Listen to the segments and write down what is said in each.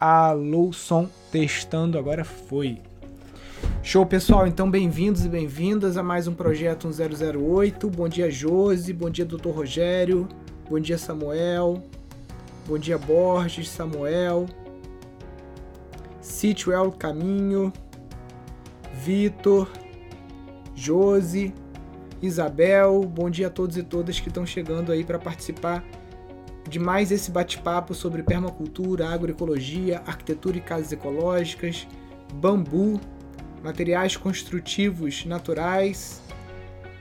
Alô, som testando, agora foi. Show, pessoal. Então, bem-vindos e bem-vindas a mais um projeto 1008. Bom dia, Josi. Bom dia, Dr. Rogério. Bom dia, Samuel. Bom dia, Borges, Samuel. El Caminho. Vitor. Josi. Isabel. Bom dia a todos e todas que estão chegando aí para participar de mais esse bate-papo sobre permacultura, agroecologia, arquitetura e casas ecológicas, bambu, materiais construtivos naturais.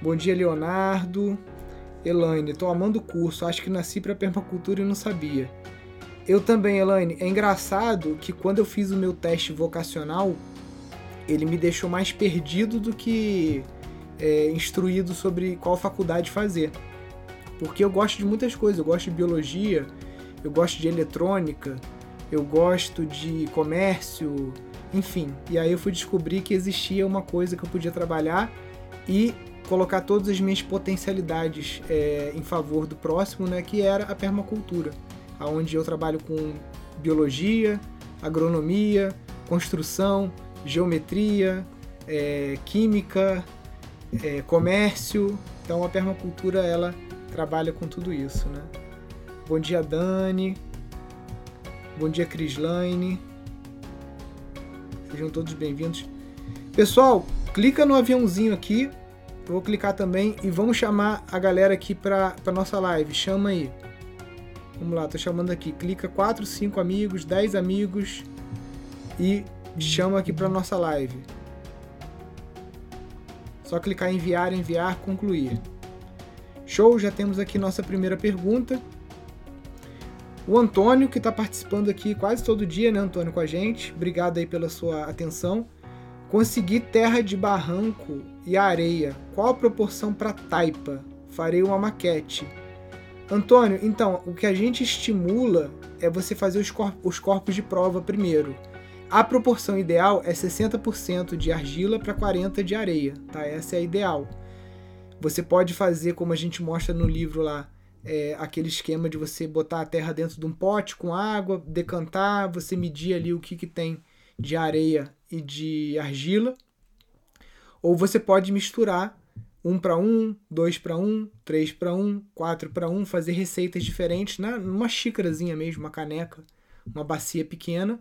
Bom dia, Leonardo. Elaine, tô amando o curso, acho que nasci para permacultura e não sabia. Eu também, Elaine. É engraçado que quando eu fiz o meu teste vocacional, ele me deixou mais perdido do que é, instruído sobre qual faculdade fazer. Porque eu gosto de muitas coisas, eu gosto de biologia, eu gosto de eletrônica, eu gosto de comércio, enfim. E aí eu fui descobrir que existia uma coisa que eu podia trabalhar e colocar todas as minhas potencialidades é, em favor do próximo, né, que era a permacultura, aonde eu trabalho com biologia, agronomia, construção, geometria, é, química, é, comércio. Então a permacultura ela trabalha com tudo isso, né? Bom dia, Dani. Bom dia, Crislaine. Sejam todos bem-vindos. Pessoal, clica no aviãozinho aqui. Vou clicar também e vamos chamar a galera aqui para nossa live. Chama aí. Vamos lá, tô chamando aqui. Clica 4, 5 amigos, 10 amigos e chama aqui para nossa live. Só clicar em enviar, enviar, concluir. Show, já temos aqui nossa primeira pergunta. O Antônio, que está participando aqui quase todo dia, né, Antônio, com a gente. Obrigado aí pela sua atenção. Consegui terra de barranco e areia. Qual a proporção para taipa? Farei uma maquete. Antônio, então, o que a gente estimula é você fazer os, corpos, os corpos de prova primeiro. A proporção ideal é 60% de argila para 40% de areia, tá? Essa é a ideal. Você pode fazer, como a gente mostra no livro lá, é, aquele esquema de você botar a terra dentro de um pote com água, decantar, você medir ali o que, que tem de areia e de argila. Ou você pode misturar um para um, dois para um, três para um, quatro para um, fazer receitas diferentes na, numa xícarazinha mesmo, uma caneca, uma bacia pequena,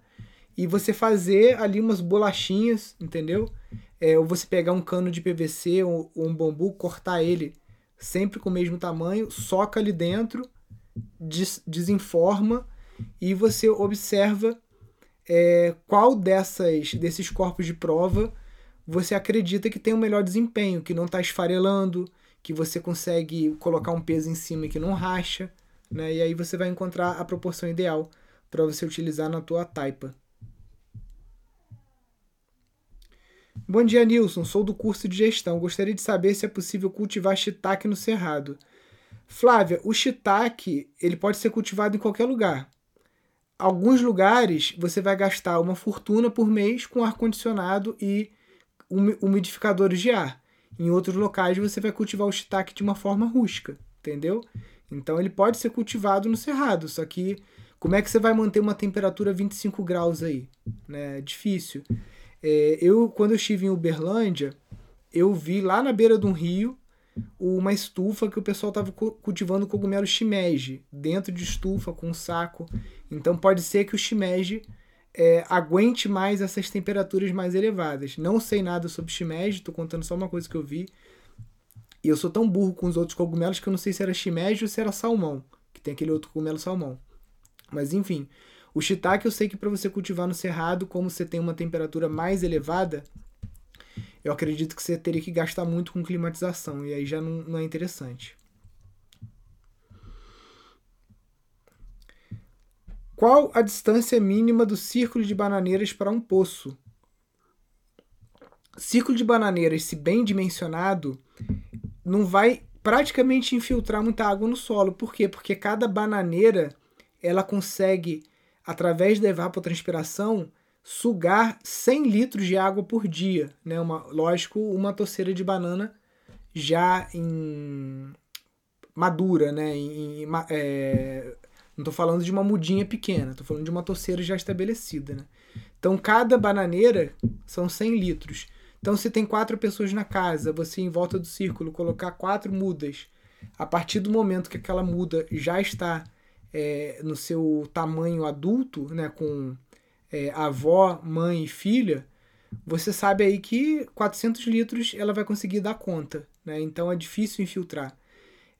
e você fazer ali umas bolachinhas, entendeu? É, ou você pegar um cano de PVC ou, ou, um bambu, cortar ele sempre com o mesmo tamanho, soca ali dentro, des desinforma e você observa é, qual dessas desses corpos de prova você acredita que tem o um melhor desempenho, que não está esfarelando, que você consegue colocar um peso em cima e que não racha, né? E aí você vai encontrar a proporção ideal para você utilizar na tua taipa. Bom dia, Nilson. Sou do curso de gestão. Gostaria de saber se é possível cultivar shiitake no cerrado. Flávia, o shiitake ele pode ser cultivado em qualquer lugar. Alguns lugares você vai gastar uma fortuna por mês com ar-condicionado e umidificadores de ar. Em outros locais você vai cultivar o shiitake de uma forma rústica, entendeu? Então ele pode ser cultivado no cerrado, só que como é que você vai manter uma temperatura 25 graus aí? Né? É difícil. É, eu, quando eu estive em Uberlândia, eu vi lá na beira de um rio uma estufa que o pessoal estava cultivando cogumelo shimeji dentro de estufa com um saco. Então pode ser que o shimeji é, aguente mais essas temperaturas mais elevadas. Não sei nada sobre shimeji, estou contando só uma coisa que eu vi. E eu sou tão burro com os outros cogumelos que eu não sei se era shimeji ou se era salmão, que tem aquele outro cogumelo salmão. Mas enfim, o shiitake eu sei que para você cultivar no cerrado, como você tem uma temperatura mais elevada, eu acredito que você teria que gastar muito com climatização e aí já não, não é interessante. Qual a distância mínima do círculo de bananeiras para um poço? Círculo de bananeiras, se bem dimensionado, não vai praticamente infiltrar muita água no solo. Por quê? Porque cada bananeira ela consegue através da evapotranspiração, sugar 100 litros de água por dia. Né? Uma, lógico, uma toceira de banana já em madura, né? Em, é, Não estou falando de uma mudinha pequena, estou falando de uma torceira já estabelecida. Né? Então, cada bananeira são 100 litros. Então, se tem quatro pessoas na casa, você em volta do círculo colocar quatro mudas, a partir do momento que aquela muda já está é, no seu tamanho adulto, né, com é, avó, mãe e filha, você sabe aí que 400 litros ela vai conseguir dar conta. Né? Então, é difícil infiltrar.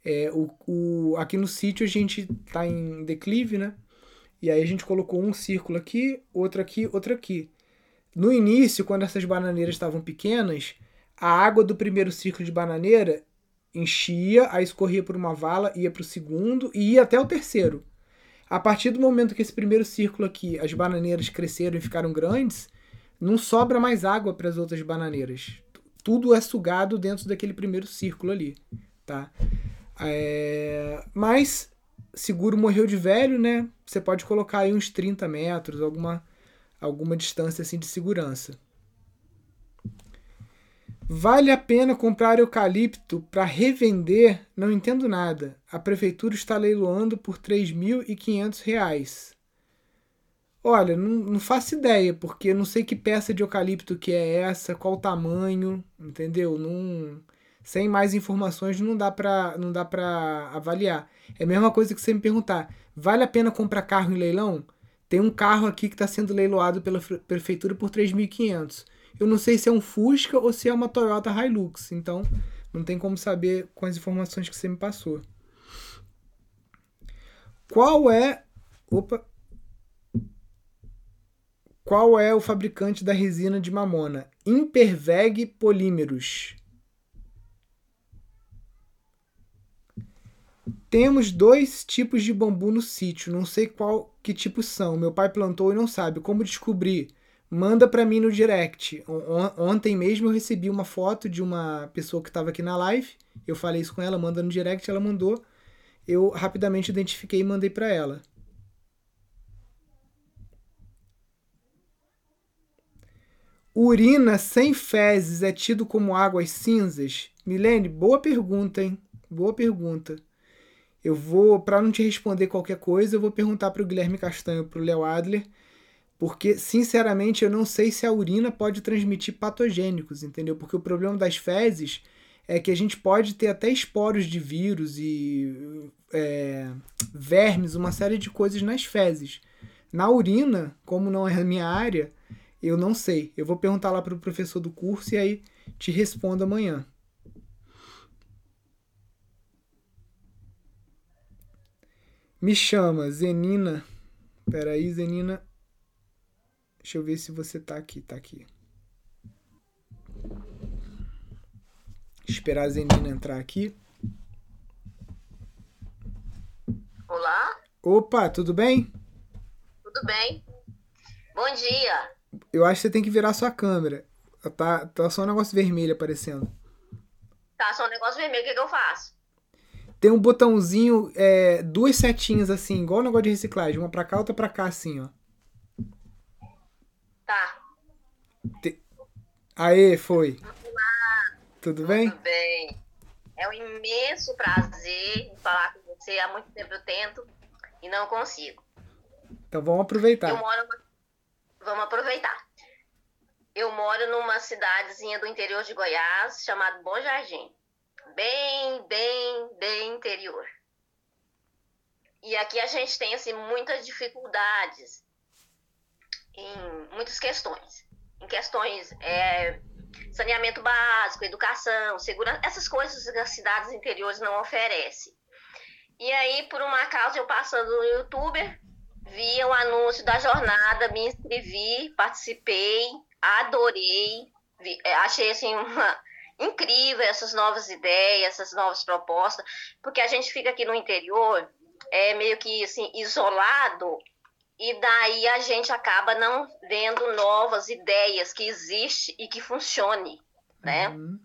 É, o, o, aqui no sítio a gente está em declive, né? E aí a gente colocou um círculo aqui, outro aqui, outro aqui. No início, quando essas bananeiras estavam pequenas, a água do primeiro círculo de bananeira enchia, aí escorria por uma vala, ia para o segundo e ia até o terceiro. A partir do momento que esse primeiro círculo aqui, as bananeiras cresceram e ficaram grandes, não sobra mais água para as outras bananeiras. Tudo é sugado dentro daquele primeiro círculo ali, tá? É... Mas seguro morreu de velho, né? Você pode colocar aí uns 30 metros, alguma, alguma distância assim de segurança. Vale a pena comprar eucalipto para revender? Não entendo nada. A prefeitura está leiloando por R$ 3.500. Olha, não, não faço ideia, porque não sei que peça de eucalipto que é essa, qual o tamanho, entendeu? Não sem mais informações não dá para não dá para avaliar. É a mesma coisa que você me perguntar, vale a pena comprar carro em leilão? Tem um carro aqui que está sendo leiloado pela prefeitura por 3.500. Eu não sei se é um Fusca ou se é uma Toyota Hilux, então não tem como saber com as informações que você me passou. Qual é Opa. Qual é o fabricante da resina de mamona? Imperveg Polímeros. Temos dois tipos de bambu no sítio, não sei qual que tipo são. Meu pai plantou e não sabe como descobrir. Manda para mim no direct. Ontem mesmo eu recebi uma foto de uma pessoa que estava aqui na live. Eu falei isso com ela, manda no direct, ela mandou. Eu rapidamente identifiquei e mandei para ela. Urina sem fezes é tido como águas cinzas? Milene, boa pergunta, hein? Boa pergunta. Eu vou, para não te responder qualquer coisa, eu vou perguntar para o Guilherme Castanho, para o Léo Adler, porque sinceramente eu não sei se a urina pode transmitir patogênicos, entendeu? Porque o problema das fezes é que a gente pode ter até esporos de vírus e é, vermes, uma série de coisas nas fezes. Na urina, como não é a minha área, eu não sei. Eu vou perguntar lá para o professor do curso e aí te respondo amanhã. Me chama, Zenina. Peraí, Zenina. Deixa eu ver se você tá aqui. Tá aqui. Esperar a Zenina entrar aqui. Olá? Opa, tudo bem? Tudo bem. Bom dia. Eu acho que você tem que virar sua câmera. Tá, tá só um negócio vermelho aparecendo. Tá só um negócio vermelho, o que, que eu faço? tem um botãozinho, é, duas setinhas assim, igual o negócio de reciclagem, uma pra cá, outra pra cá, assim, ó. Tá. Te... Aê, foi. Olá. Tudo bem? Tudo bem. É um imenso prazer falar com você. Há muito tempo eu tento e não consigo. Então vamos aproveitar. Eu moro. Vamos aproveitar. Eu moro numa cidadezinha do interior de Goiás chamada Bom Jardim bem, bem, bem interior. E aqui a gente tem assim muitas dificuldades em muitas questões. Em questões é, saneamento básico, educação, segurança, essas coisas que as cidades interiores não oferecem. E aí, por uma causa, eu passando no YouTube, vi o anúncio da jornada, me inscrevi, participei, adorei, vi, é, achei assim uma, incrível essas novas ideias, essas novas propostas, porque a gente fica aqui no interior é meio que assim isolado e daí a gente acaba não vendo novas ideias que existem e que funcione, né? Uhum.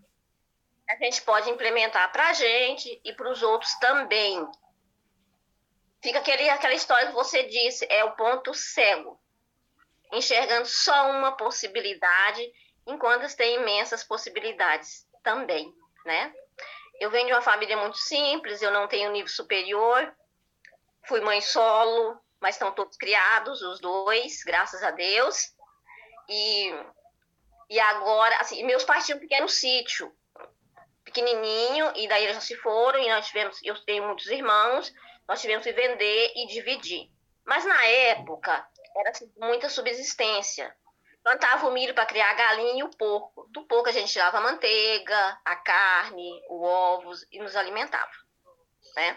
A gente pode implementar para a gente e para os outros também. Fica aquele, aquela história que você disse, é o ponto cego, enxergando só uma possibilidade enquanto tem imensas possibilidades também, né? Eu venho de uma família muito simples, eu não tenho nível superior, fui mãe solo, mas estão todos criados, os dois, graças a Deus. E, e agora, assim, meus pais tinham um pequeno sítio, pequenininho, e daí eles já se foram, e nós tivemos, eu tenho muitos irmãos, nós tivemos que vender e dividir. Mas na época, era assim, muita subsistência. Plantava o milho para criar a galinha e o porco. Do porco a gente tirava a manteiga, a carne, os ovos e nos alimentava. Né?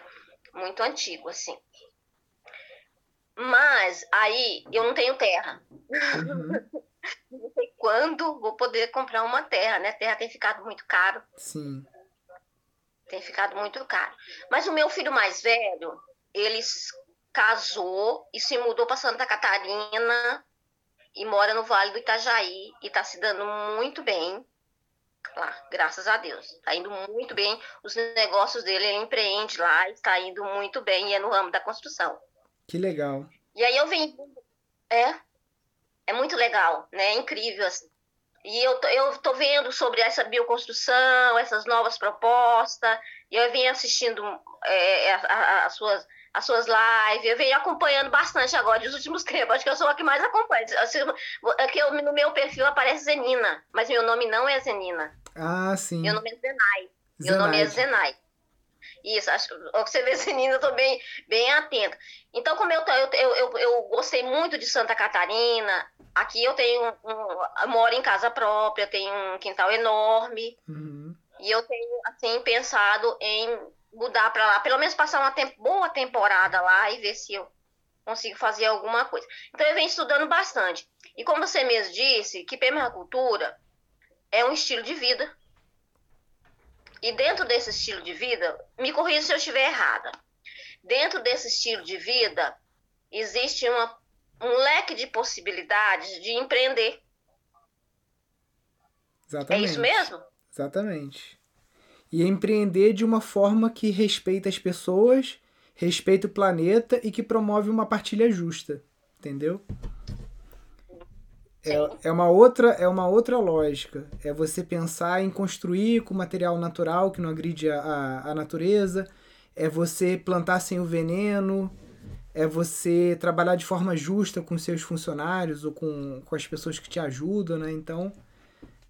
Muito antigo, assim. Mas aí eu não tenho terra. Uhum. não sei quando vou poder comprar uma terra, né? Terra tem ficado muito caro. Sim. Tem ficado muito caro. Mas o meu filho mais velho, ele casou e se mudou para Santa Catarina e mora no Vale do Itajaí e está se dando muito bem lá, graças a Deus. Está indo muito bem. Os negócios dele, ele empreende lá, está indo muito bem e é no ramo da construção. Que legal. E aí eu vim. É, é muito legal, né? É incrível, assim. E eu tô, eu tô vendo sobre essa bioconstrução, essas novas propostas, e eu venho assistindo é, as suas as suas lives, eu venho acompanhando bastante agora, nos últimos tempos, acho que eu sou a que mais acompanha. Aqui eu, no meu perfil aparece Zenina, mas meu nome não é Zenina. Ah, sim. Meu nome é Zenai. Meu nome é Zenai. Isso, acho, que você vê Zenina, eu tô bem, bem atenta. Então, como eu, eu, eu, eu, gostei muito de Santa Catarina, aqui eu tenho um, eu moro em casa própria, tenho um quintal enorme, uhum. e eu tenho, assim, pensado em mudar para lá, pelo menos passar uma temp boa temporada lá e ver se eu consigo fazer alguma coisa. Então eu venho estudando bastante. E como você mesmo disse, que permacultura é um estilo de vida. E dentro desse estilo de vida, me corrija se eu estiver errada. Dentro desse estilo de vida, existe uma, um leque de possibilidades de empreender. Exatamente. É isso mesmo? Exatamente e empreender de uma forma que respeita as pessoas, respeita o planeta e que promove uma partilha justa, entendeu? É, é, uma outra é uma outra lógica. É você pensar em construir com material natural que não agride a, a, a natureza. É você plantar sem o veneno. É você trabalhar de forma justa com seus funcionários ou com, com as pessoas que te ajudam, né? Então,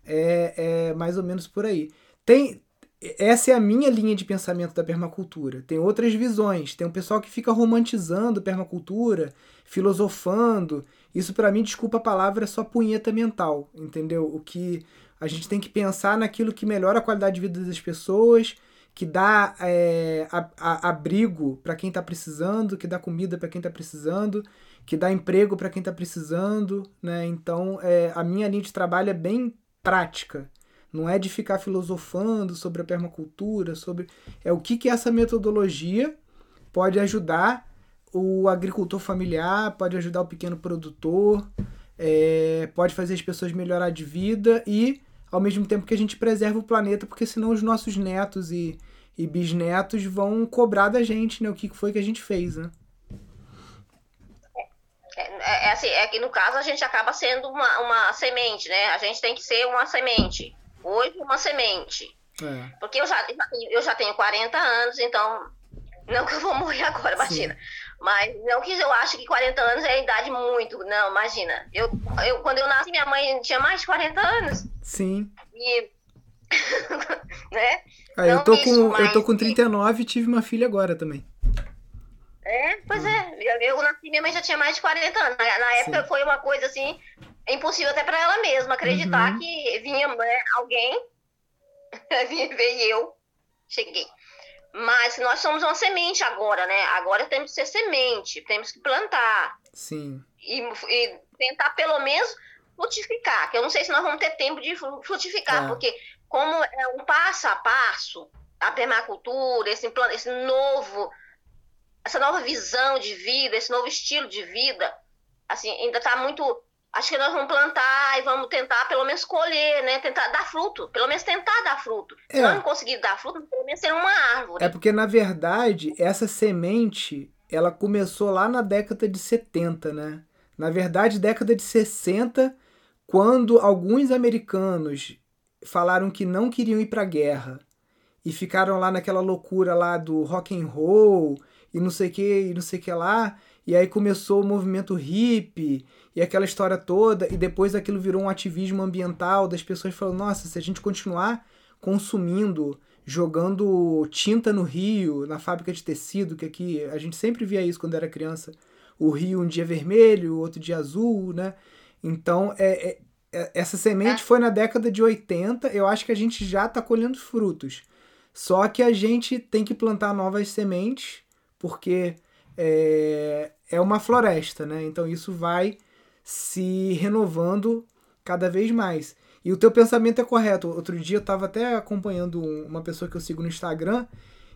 é, é mais ou menos por aí. Tem, essa é a minha linha de pensamento da permacultura. Tem outras visões. Tem um pessoal que fica romantizando permacultura, filosofando. Isso, para mim, desculpa a palavra, é só punheta mental, entendeu? O que a gente tem que pensar naquilo que melhora a qualidade de vida das pessoas, que dá é, a, a, abrigo para quem está precisando, que dá comida para quem está precisando, que dá emprego para quem está precisando, né? Então, é, a minha linha de trabalho é bem prática não é de ficar filosofando sobre a permacultura, sobre é o que que essa metodologia pode ajudar o agricultor familiar, pode ajudar o pequeno produtor, é, pode fazer as pessoas melhorar de vida e ao mesmo tempo que a gente preserva o planeta, porque senão os nossos netos e, e bisnetos vão cobrar da gente, né? O que foi que a gente fez, né? É, é, é, assim, é que no caso a gente acaba sendo uma, uma semente, né? A gente tem que ser uma semente hoje uma semente. É. Porque eu já, eu já tenho 40 anos, então. Não que eu vou morrer agora, imagina. Sim. Mas não que eu acho que 40 anos é a idade muito. Não, imagina. Eu, eu, quando eu nasci, minha mãe tinha mais de 40 anos. Sim. E. né? Ah, eu, tô com, eu tô com 39 e tive uma filha agora também. É, pois é. Eu, eu nasci, minha mãe já tinha mais de 40 anos. Na, na época Sim. foi uma coisa assim é impossível até para ela mesma acreditar uhum. que vinha né, alguém, veio eu, cheguei. Mas nós somos uma semente agora, né? Agora temos que ser semente, temos que plantar. Sim. E, e tentar pelo menos frutificar, que eu não sei se nós vamos ter tempo de frutificar, é. porque como é um passo a passo, a permacultura, esse, esse novo, essa nova visão de vida, esse novo estilo de vida, assim, ainda está muito acho que nós vamos plantar e vamos tentar pelo menos colher, né? Tentar dar fruto, pelo menos tentar dar fruto. É. Se não conseguir dar fruto, pelo menos ser uma árvore. É porque, na verdade, essa semente, ela começou lá na década de 70, né? Na verdade, década de 60, quando alguns americanos falaram que não queriam ir para a guerra e ficaram lá naquela loucura lá do rock and roll e não sei que, e não sei que lá. E aí começou o movimento hippie e aquela história toda, e depois aquilo virou um ativismo ambiental das pessoas falando, nossa, se a gente continuar consumindo, jogando tinta no rio, na fábrica de tecido, que aqui a gente sempre via isso quando era criança, o rio um dia vermelho, outro dia azul, né? Então, é, é, é essa semente foi na década de 80, eu acho que a gente já está colhendo frutos. Só que a gente tem que plantar novas sementes, porque é, é uma floresta, né? Então isso vai se renovando cada vez mais. E o teu pensamento é correto. Outro dia eu estava até acompanhando uma pessoa que eu sigo no Instagram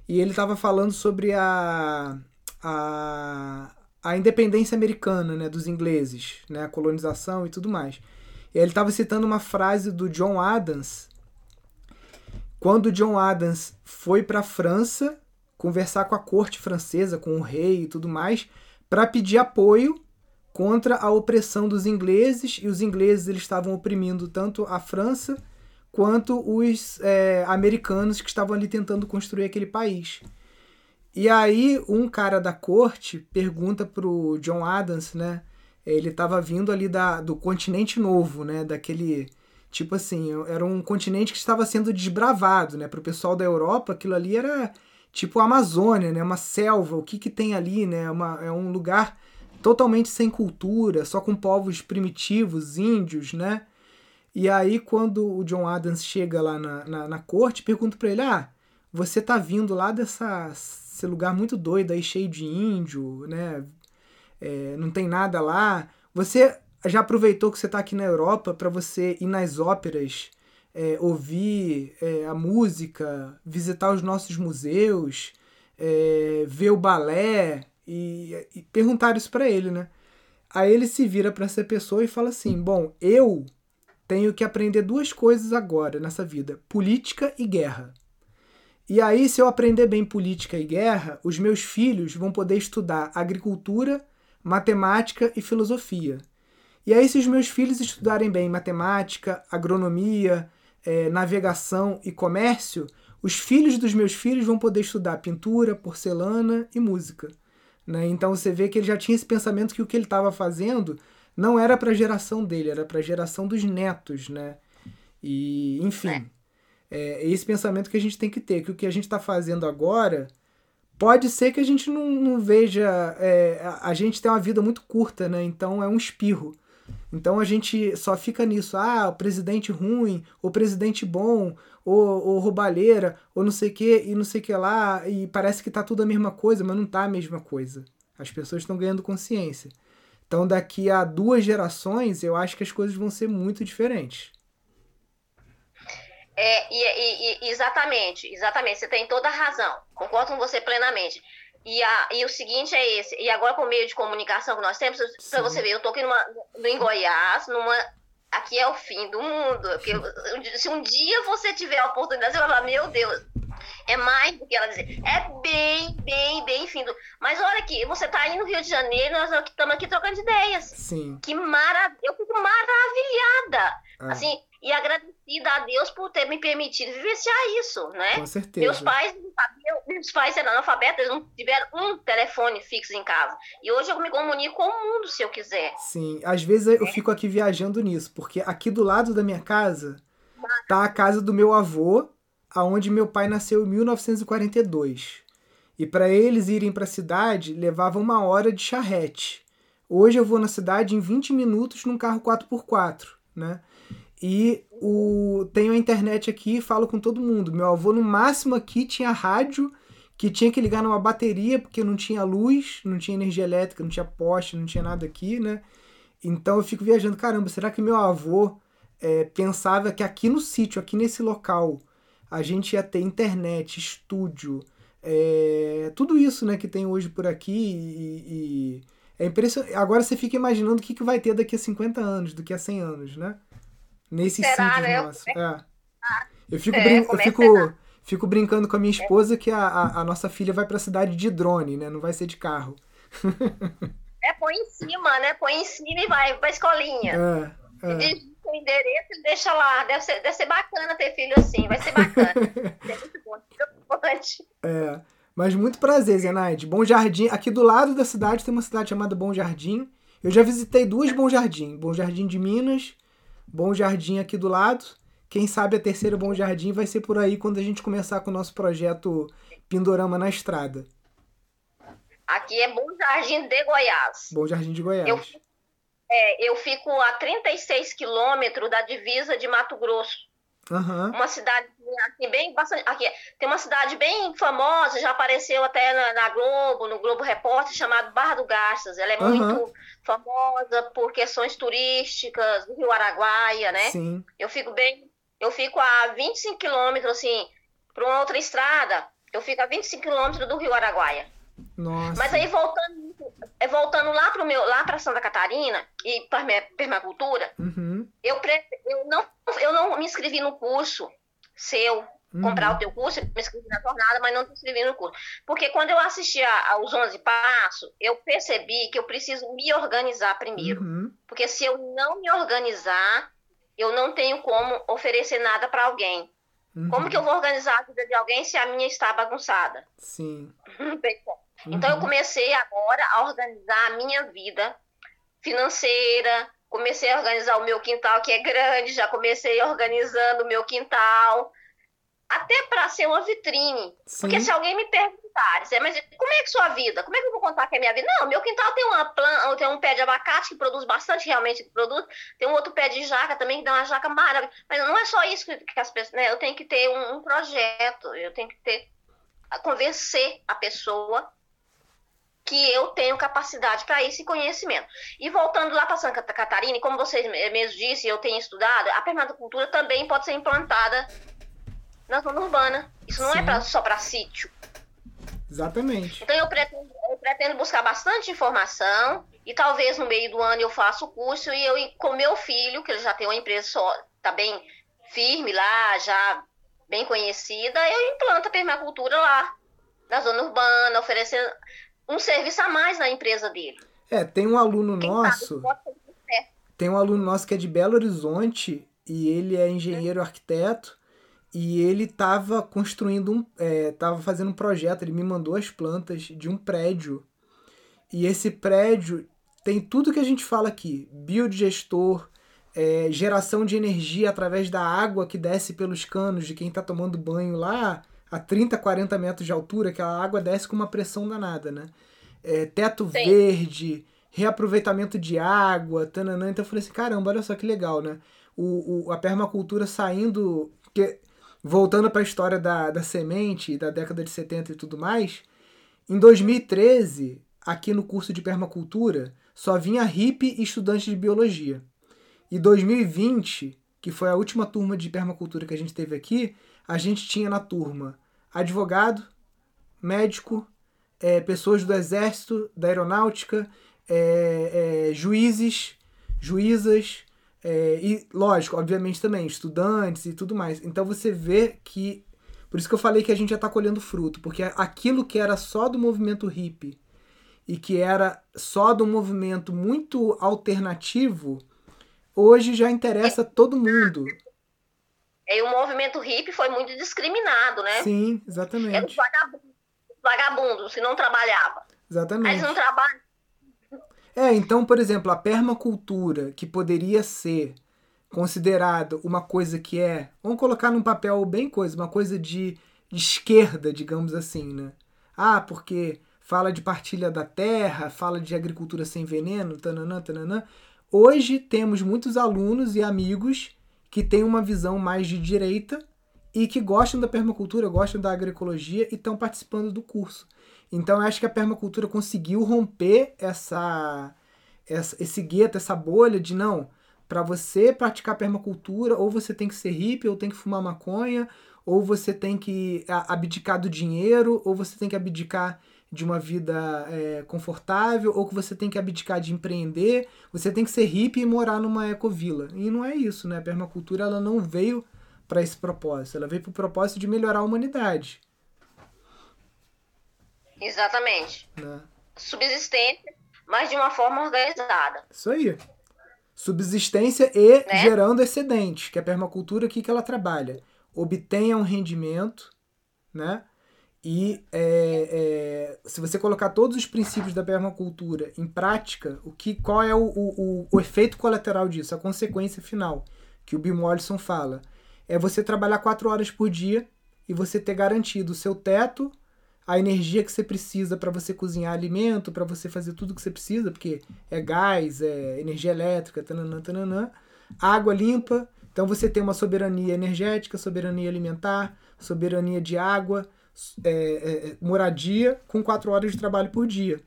e ele estava falando sobre a, a, a independência americana, né, dos ingleses, né, a colonização e tudo mais. E ele estava citando uma frase do John Adams, quando John Adams foi para a França conversar com a corte francesa, com o rei e tudo mais, para pedir apoio contra a opressão dos ingleses, e os ingleses eles estavam oprimindo tanto a França quanto os é, americanos que estavam ali tentando construir aquele país. E aí um cara da corte pergunta pro John Adams, né? Ele estava vindo ali da, do continente novo, né? Daquele tipo assim, era um continente que estava sendo desbravado, né? O pessoal da Europa, aquilo ali era tipo a Amazônia, né? Uma selva, o que que tem ali, né? Uma, é um lugar totalmente sem cultura, só com povos primitivos, índios, né? E aí quando o John Adams chega lá na, na, na corte, pergunta para ele, ah, você tá vindo lá dessa lugar muito doido aí, cheio de índio, né? É, não tem nada lá. Você já aproveitou que você está aqui na Europa para você ir nas óperas é, ouvir é, a música, visitar os nossos museus, é, ver o balé e, e perguntar isso para ele, né? Aí ele se vira para essa pessoa e fala assim: Bom, eu tenho que aprender duas coisas agora nessa vida: política e guerra. E aí, se eu aprender bem política e guerra, os meus filhos vão poder estudar agricultura, matemática e filosofia. E aí, se os meus filhos estudarem bem matemática, agronomia, é, navegação e comércio, os filhos dos meus filhos vão poder estudar pintura, porcelana e música. Né? Então você vê que ele já tinha esse pensamento que o que ele estava fazendo não era para a geração dele, era para a geração dos netos. Né? E, enfim, é. é esse pensamento que a gente tem que ter, que o que a gente está fazendo agora pode ser que a gente não, não veja. É, a gente tem uma vida muito curta, né? Então é um espirro. Então a gente só fica nisso, ah, o presidente ruim, o presidente bom, ou, roubalheira, ou não sei o que, e não sei o que lá, e parece que tá tudo a mesma coisa, mas não tá a mesma coisa. As pessoas estão ganhando consciência. Então daqui a duas gerações, eu acho que as coisas vão ser muito diferentes. É, e, e, exatamente, exatamente, você tem toda a razão, concordo com você plenamente. E, a, e o seguinte é esse, e agora com o meio de comunicação que nós temos, para você ver, eu tô aqui numa, em Goiás, numa. Aqui é o fim do mundo. Porque se um dia você tiver a oportunidade, você vai falar, meu Deus, é mais do que ela dizer. É bem, bem, bem fim do. Mas olha aqui, você tá aí no Rio de Janeiro, nós estamos aqui trocando ideias. Sim. Que maravilha. Eu fico maravilhada. Ah. Assim, e agradecida a Deus por ter me permitido vivenciar isso, né? Com certeza. Meus pais não sabiam, meus pais eram analfabetos, eles não tiveram um telefone fixo em casa. E hoje eu me comunico com o mundo se eu quiser. Sim, às vezes eu é. fico aqui viajando nisso, porque aqui do lado da minha casa tá a casa do meu avô, aonde meu pai nasceu em 1942. E para eles irem para a cidade levava uma hora de charrete. Hoje eu vou na cidade em 20 minutos num carro 4x4, né? E o, tenho a internet aqui e falo com todo mundo. Meu avô, no máximo, aqui tinha rádio que tinha que ligar numa bateria porque não tinha luz, não tinha energia elétrica, não tinha poste, não tinha nada aqui, né? Então eu fico viajando, caramba, será que meu avô é, pensava que aqui no sítio, aqui nesse local, a gente ia ter internet, estúdio, é, tudo isso né, que tem hoje por aqui e, e é impressionante. Agora você fica imaginando o que, que vai ter daqui a 50 anos, daqui a 100 anos, né? Nesse Será, né? nossos. É. Eu fico, é, brin eu fico, fico brincando com a minha esposa que a, a, a, nossa filha vai para a cidade de drone, né? Não vai ser de carro. É, põe em cima, né? Põe em cima e vai pra escolinha. É, é. O endereço e deixa lá. Deve ser, deve ser bacana ter filho assim. Vai ser bacana. é muito bom. É. Mas muito prazer, Zenaide. Bom Jardim. Aqui do lado da cidade tem uma cidade chamada Bom Jardim. Eu já visitei duas Bom Jardim. Bom Jardim de Minas, Bom Jardim aqui do lado. Quem sabe a terceira Bom Jardim vai ser por aí quando a gente começar com o nosso projeto Pindorama na Estrada. Aqui é Bom Jardim de Goiás. Bom Jardim de Goiás. Eu, é, eu fico a 36 quilômetros da divisa de Mato Grosso. Uhum. Uma cidade aqui bem bastante. Aqui, tem uma cidade bem famosa, já apareceu até na, na Globo, no Globo Repórter, chamada Barra do Garças. Ela é Uhum. muito famosa por questões turísticas do Rio Araguaia, né? Sim. Eu fico bem. Eu fico a 25 quilômetros, assim, para uma outra estrada. Eu fico a 25 quilômetros do Rio Araguaia. Nossa. Mas aí voltando, voltando lá para meu, lá para Santa Catarina e para permacultura, Uhum. eu, pre- eu não eu não me inscrevi no curso seu, Uhum. comprar o teu curso, eu me inscrevi na jornada, mas não me inscrevi no curso. Porque quando eu assisti a- aos 11 passos, eu percebi que eu preciso me organizar primeiro. Uhum. Porque se eu não me organizar, eu não tenho como oferecer nada para alguém. Uhum. Como que eu vou organizar a vida de alguém se a minha está bagunçada? Sim. Não tem como. Então eu Uhum. comecei agora a organizar a minha vida financeira, comecei a organizar o meu quintal que é grande, já comecei organizando o meu quintal, até para ser uma vitrine. Sim. Porque se alguém me perguntar, dizer, mas como é que sua vida? Como é que eu vou contar que é minha vida? Não, meu quintal tem uma planta, tem um pé de abacate que produz bastante, realmente produz. Tem um outro pé de jaca também que dá uma jaca maravilhosa. Mas não é só isso que, as pessoas, né? Eu tenho que ter um, um projeto, eu tenho que ter convencer a pessoa que eu tenho capacidade para esse conhecimento. E voltando lá para Santa Catarina, como vocês mesmos disse, eu tenho estudado, a permacultura também pode ser implantada na zona urbana. Isso não Sim. é pra, só para sítio. Exatamente. Então eu pretendo, eu pretendo buscar bastante informação e talvez no meio do ano eu faça o curso e eu com meu filho, que ele já tem uma empresa só, tá bem firme lá, já bem conhecida, eu implanto a permacultura lá na zona urbana, oferecendo um serviço a mais na empresa dele. É, tem um aluno Quem nosso. sabe certo. Tem um aluno nosso que é de Belo Horizonte e ele é engenheiro arquiteto e ele estava construindo um, é, tava fazendo um projeto, ele me mandou as plantas de um prédio e esse prédio tem tudo que a gente fala aqui, biodigestor, é, geração de energia através da água que desce pelos canos de quem está tomando banho lá a 30, 40 metros de altura, que a água desce com uma pressão danada, né? É, teto Sim. verde, reaproveitamento de água, tananã. Então eu falei assim, caramba, olha só que legal, né? O, o- a permacultura saindo. Porque, voltando para a história da, da semente, da década de 70 e tudo mais, em 2013, aqui no curso de permacultura, só vinha hippie e estudante de biologia. E 2020, que foi a última turma de permacultura que a gente teve aqui, a gente tinha na turma advogado, médico, é, pessoas do exército, da aeronáutica, é, é, juízes, juízas, é, e lógico, obviamente também, estudantes e tudo mais. Então você vê que. Por isso que eu falei que a gente já está colhendo fruto, porque aquilo que era só do movimento hippie e que era só do movimento muito alternativo, hoje já interessa todo mundo. E o movimento hippie foi muito discriminado, né? Sim, Era os exatamente. vagabundos, vagabundos que não trabalhavam. Aí Exatamente. eles não trabalham. É, então, por exemplo, a permacultura, que poderia ser considerada uma coisa que é, vamos colocar num papel bem coisa, uma coisa de esquerda, digamos assim, né? Ah, porque fala de partilha da terra, fala de agricultura sem veneno, tananã, tananã. Hoje temos muitos alunos e amigos que têm uma visão mais de direita e que gostam da permacultura, gostam da agroecologia e estão participando do curso. Então eu acho que a permacultura conseguiu romper essa, essa esse gueto, essa bolha de não, para você praticar permacultura, ou você tem que ser hippie, ou tem que fumar maconha, ou você tem que abdicar do dinheiro, ou você tem que abdicar de uma vida é, confortável, ou que você tem que abdicar de empreender, você tem que ser hippie e morar numa ecovila. E não é isso, né? A permacultura ela não veio para esse propósito, ela veio para o propósito de melhorar a humanidade. Exatamente. Né? Subsistência, mas de uma forma organizada. Isso aí. Subsistência e Né? gerando excedentes, que é a permacultura aqui que ela trabalha. Obtenha um rendimento, né? E é, é, se você colocar todos os princípios da permacultura em prática, o que, qual é o, o, o efeito colateral disso, a consequência final, que o Bill Mollison fala? É você trabalhar quatro horas por dia e você ter garantido o seu teto, a energia que você precisa para você cozinhar alimento, para você fazer tudo que você precisa, porque é gás, é energia elétrica, tananã, tananã, água limpa. Então você tem uma soberania energética, soberania alimentar, soberania de água é, é, é, moradia com quatro horas de trabalho por dia.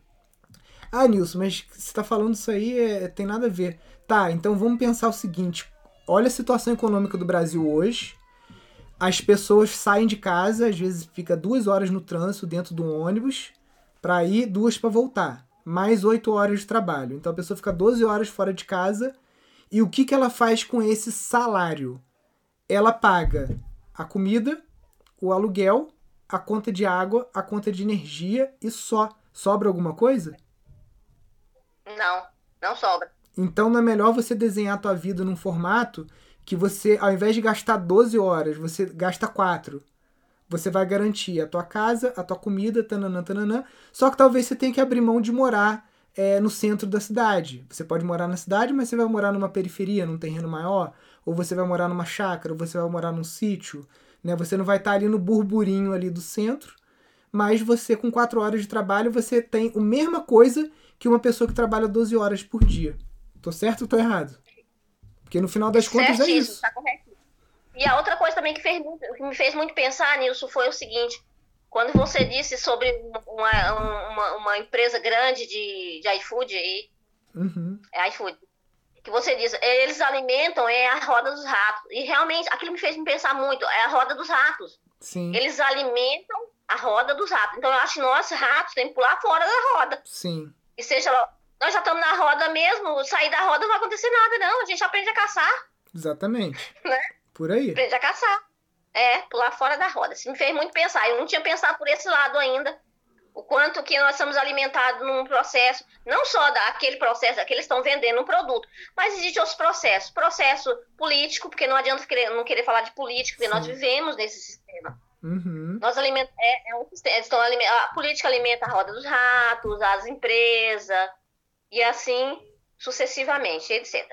Ah, Nilson, mas você está falando isso aí, é, tem nada a ver. Tá, então vamos pensar o seguinte: olha a situação econômica do Brasil hoje. As pessoas saem de casa, às vezes fica duas horas no trânsito dentro do ônibus para ir, duas para voltar. Mais oito horas de trabalho. Então a pessoa fica 12 horas fora de casa. E o que, que ela faz com esse salário? Ela paga a comida, o aluguel a conta de água, a conta de energia e só. Sobra alguma coisa? Não, não sobra. Então não é melhor você desenhar a tua vida num formato que você, ao invés de gastar 12 horas, você gasta 4. Você vai garantir a tua casa, a tua comida, tananã, tananã. Só que talvez você tenha que abrir mão de morar é, no centro da cidade. Você pode morar na cidade, mas você vai morar numa periferia, num terreno maior. Ou você vai morar numa chácara, ou você vai morar num sítio. Né? Você não vai estar ali no burburinho ali do centro, mas você com 4 horas de trabalho, você tem a mesma coisa que uma pessoa que trabalha 12 horas por dia. Tô certo ou tô errado? Porque no final das contas é isso. Tá correto. E a outra coisa também que, fez, que me fez muito pensar nisso foi o seguinte: quando você disse sobre uma, uma, uma empresa grande de, de iFood aí, uhum. é iFood, que você diz, eles alimentam é a roda dos ratos. E realmente, aquilo me fez me pensar muito, é a roda dos ratos. Sim. Eles alimentam a roda dos ratos. Então eu acho que nós, ratos, tem que pular fora da roda. Sim. E seja nós já estamos na roda mesmo, sair da roda não vai acontecer nada, não. A gente aprende a caçar. Exatamente. Né? Por aí. Aprende a caçar. É, pular fora da roda. Isso me fez muito pensar. Eu não tinha pensado por esse lado ainda o quanto que nós somos alimentados num processo, não só daquele processo, que eles estão vendendo um produto, mas existem outros processos. Processo político, porque não adianta querer, não querer falar de política, porque Sim. nós vivemos nesse sistema. Uhum. Nós aliment, é, é um, estão a política alimenta a roda dos ratos, as empresas, e assim sucessivamente, etc.